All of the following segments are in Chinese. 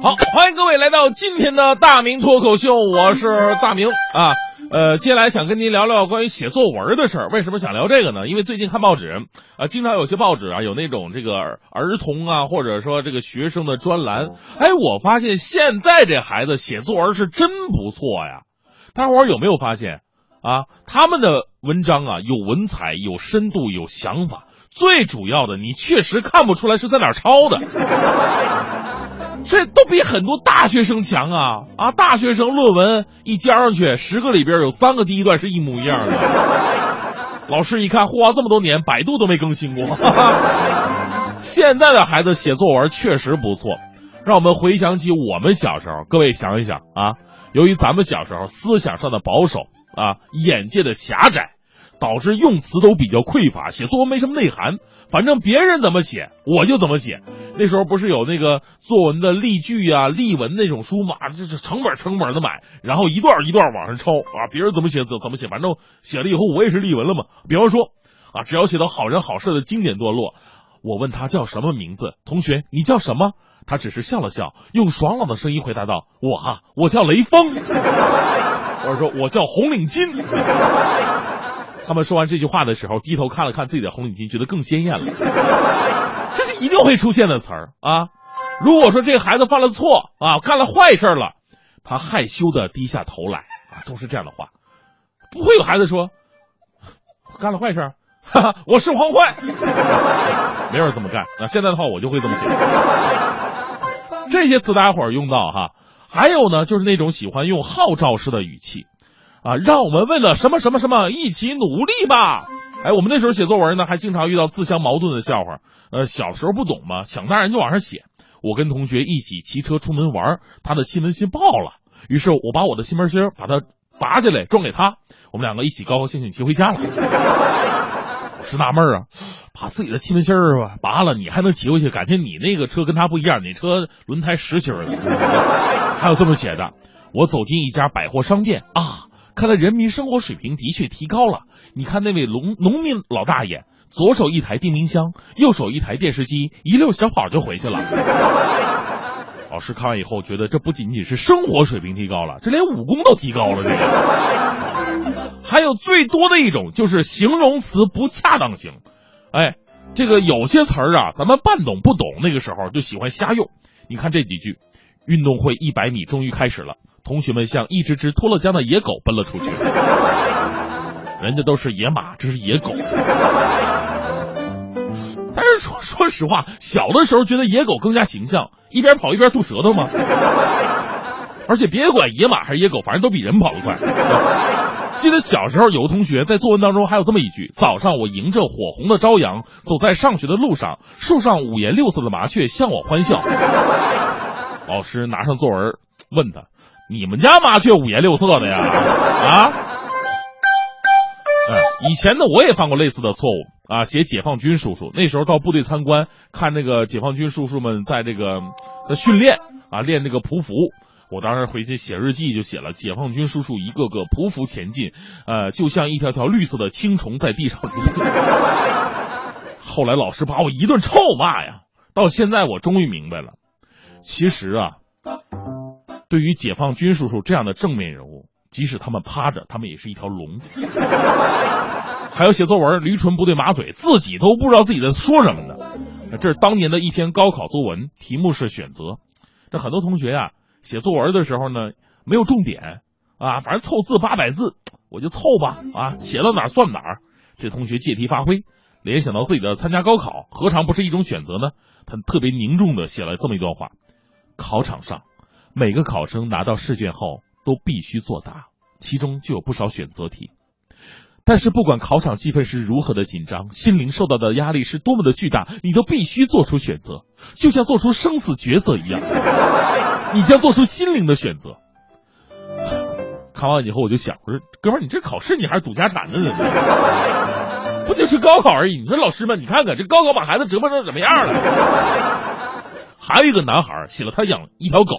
好，欢迎各位来到今天的大明脱口秀，我是大明啊。呃，接下来想跟您聊聊关于写作文的事儿。为什么想聊这个呢？因为最近看报纸啊，经常有些报纸啊有那种这个儿童啊，或者说这个学生的专栏。哎，我发现现在这孩子写作文是真不错呀。大伙儿有没有发现啊？他们的文章啊有文采、有深度、有想法，最主要的你确实看不出来是在哪抄的。这都比很多大学生强啊啊！大学生论文一交上去，十个里边有三个第一段是一模一样的。老师一看，嚯，这么多年百度都没更新过。现在的孩子写作文确实不错，让我们回想起我们小时候。各位想一想啊，由于咱们小时候思想上的保守啊，眼界的狭窄。导致用词都比较匮乏，写作文没什么内涵。反正别人怎么写，我就怎么写。那时候不是有那个作文的例句啊、例文那种书嘛，这是成本成本的买，然后一段一段往上抄啊。别人怎么写怎怎么写，反正写了以后我也是例文了嘛。比方说啊，只要写到好人好事的经典段落，我问他叫什么名字，同学你叫什么？他只是笑了笑，用爽朗的声音回答道：“我啊，我叫雷锋。”或者说我叫红领巾。他们说完这句话的时候，低头看了看自己的红领巾，觉得更鲜艳了。这是一定会出现的词儿啊！如果说这个孩子犯了错啊，干了坏事了，他害羞的低下头来啊，都是这样的话。不会有孩子说干了坏事，哈哈，我是黄坏，没人这么干。那现在的话，我就会这么写。这些词大家伙用到哈。还有呢，就是那种喜欢用号召式的语气。啊，让我们为了什么什么什么一起努力吧！哎，我们那时候写作文呢，还经常遇到自相矛盾的笑话。呃，小时候不懂嘛，想当然就往上写。我跟同学一起骑车出门玩，他的气门芯爆了，于是我把我的气门芯把它拔下来装给他，我们两个一起高高兴兴骑回家了。我是纳闷啊，把自己的气门芯吧拔了，你还能骑回去？感觉你那个车跟他不一样，你车轮胎实心的。还有这么写的：我走进一家百货商店啊。看来人民生活水平的确提高了。你看那位农农民老大爷，左手一台电冰箱，右手一台电视机，一溜小跑就回去了。老师看完以后觉得，这不仅仅是生活水平提高了，这连武功都提高了。这个还有最多的一种就是形容词不恰当性。哎，这个有些词儿啊，咱们半懂不懂，那个时候就喜欢瞎用。你看这几句：运动会一百米终于开始了。同学们像一只只脱了缰的野狗奔了出去，人家都是野马，这是野狗。但是说说实话，小的时候觉得野狗更加形象，一边跑一边吐舌头嘛。而且别管野马还是野狗，反正都比人跑得快。记得小时候有个同学在作文当中还有这么一句：早上我迎着火红的朝阳，走在上学的路上，树上五颜六色的麻雀向我欢笑。老师拿上作文问他。你们家麻雀五颜六色的呀？啊？以前呢，我也犯过类似的错误啊。写解放军叔叔，那时候到部队参观，看那个解放军叔叔们在这个在训练啊，练这个匍匐。我当时回去写日记就写了，解放军叔叔一个个匍匐前进，呃，就像一条条绿色的青虫在地上蠕。后来老师把我一顿臭骂呀，到现在我终于明白了，其实啊。对于解放军叔叔这样的正面人物，即使他们趴着，他们也是一条龙。还有写作文驴唇不对马嘴，自己都不知道自己在说什么呢。这是当年的一篇高考作文，题目是选择。这很多同学呀，写作文的时候呢，没有重点啊，反正凑字八百字，我就凑吧啊，写到哪算哪儿。这同学借题发挥，联想到自己的参加高考，何尝不是一种选择呢？他特别凝重的写了这么一段话：考场上。每个考生拿到试卷后都必须作答，其中就有不少选择题。但是不管考场气氛是如何的紧张，心灵受到的压力是多么的巨大，你都必须做出选择，就像做出生死抉择一样。你将做出心灵的选择。看完以后我就想，我说哥们儿，你这考试你还是赌家产呢？不就是高考而已？你说老师们，你看看这高考把孩子折磨成什么样了？还有一个男孩写了他养一条狗。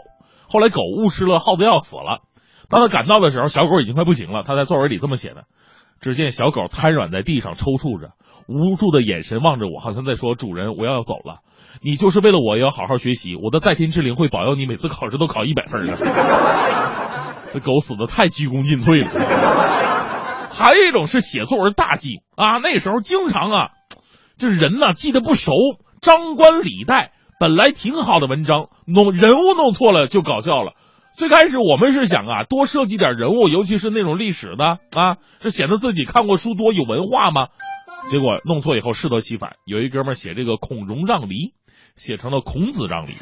后来狗误吃了耗子药死了，当他赶到的时候，小狗已经快不行了。他在作文里这么写的：只见小狗瘫软在地上抽搐着，无助的眼神望着我，好像在说：“主人，我要走了。你就是为了我也要好好学习，我的在天之灵会保佑你每次考试都考一百分的。”这狗死的太鞠躬尽瘁了。还有一种是写作文大忌啊，那时候经常啊，就是人呢记得不熟，张冠李戴，本来挺好的文章，弄人物弄错了就搞笑了。最开始我们是想啊，多设计点人物，尤其是那种历史的啊，这显得自己看过书多有文化嘛。结果弄错以后适得其反，有一哥们写这个孔融让梨，写成了孔子让梨。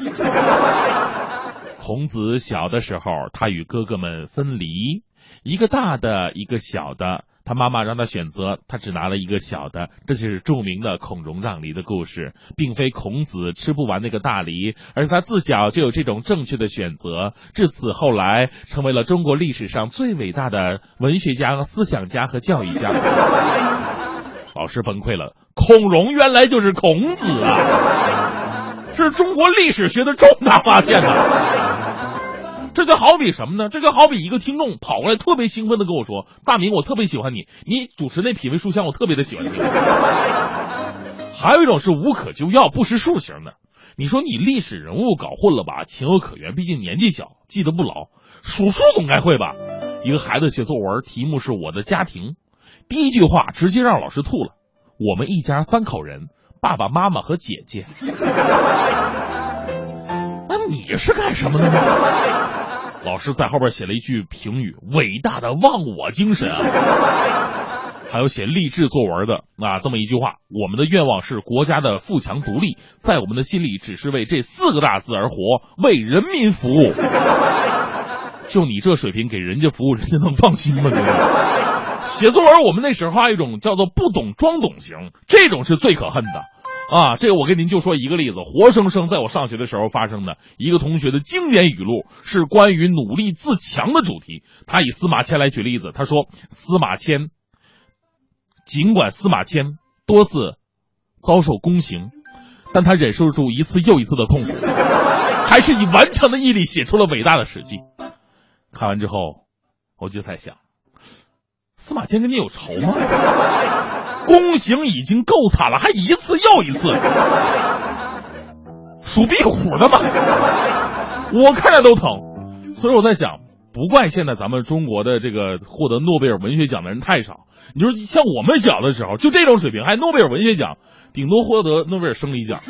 孔子小的时候，他与哥哥们分离，一个大的，一个小的。他妈妈让他选择，他只拿了一个小的，这就是著名的孔融让梨的故事，并非孔子吃不完那个大梨，而是他自小就有这种正确的选择，至此后来成为了中国历史上最伟大的文学家、思想家和教育家。老师崩溃了，孔融原来就是孔子啊！这是中国历史学的重大发现呐！这就好比什么呢？这就好比一个听众跑过来，特别兴奋的跟我说：“大明，我特别喜欢你，你主持那品味书香，我特别的喜欢你。”还有一种是无可救药、不识数型的。你说你历史人物搞混了吧？情有可原，毕竟年纪小，记得不牢。数数总该会吧？一个孩子写作文，题目是我的家庭，第一句话直接让老师吐了。我们一家三口人，爸爸妈妈和姐姐。那你是干什么的呢？老师在后边写了一句评语：“伟大的忘我精神啊！” 还有写励志作文的啊，这么一句话：“我们的愿望是国家的富强独立，在我们的心里只是为这四个大字而活，为人民服务。”就你这水平给人家服务，人家能放心吗？写作文，我们那时候还有一种叫做不懂装懂型，这种是最可恨的。啊，这个我跟您就说一个例子，活生生在我上学的时候发生的一个同学的经典语录，是关于努力自强的主题。他以司马迁来举例子，他说：“司马迁，尽管司马迁多次遭受宫刑，但他忍受住一次又一次的痛苦，还是以顽强的毅力写出了伟大的史记。”看完之后，我就在想，司马迁跟你有仇吗？宫刑已经够惨了，还一次又一次，属壁虎的吗？我看着都疼，所以我在想，不怪现在咱们中国的这个获得诺贝尔文学奖的人太少。你说像我们小的时候，就这种水平，还诺贝尔文学奖，顶多获得诺贝尔生理奖。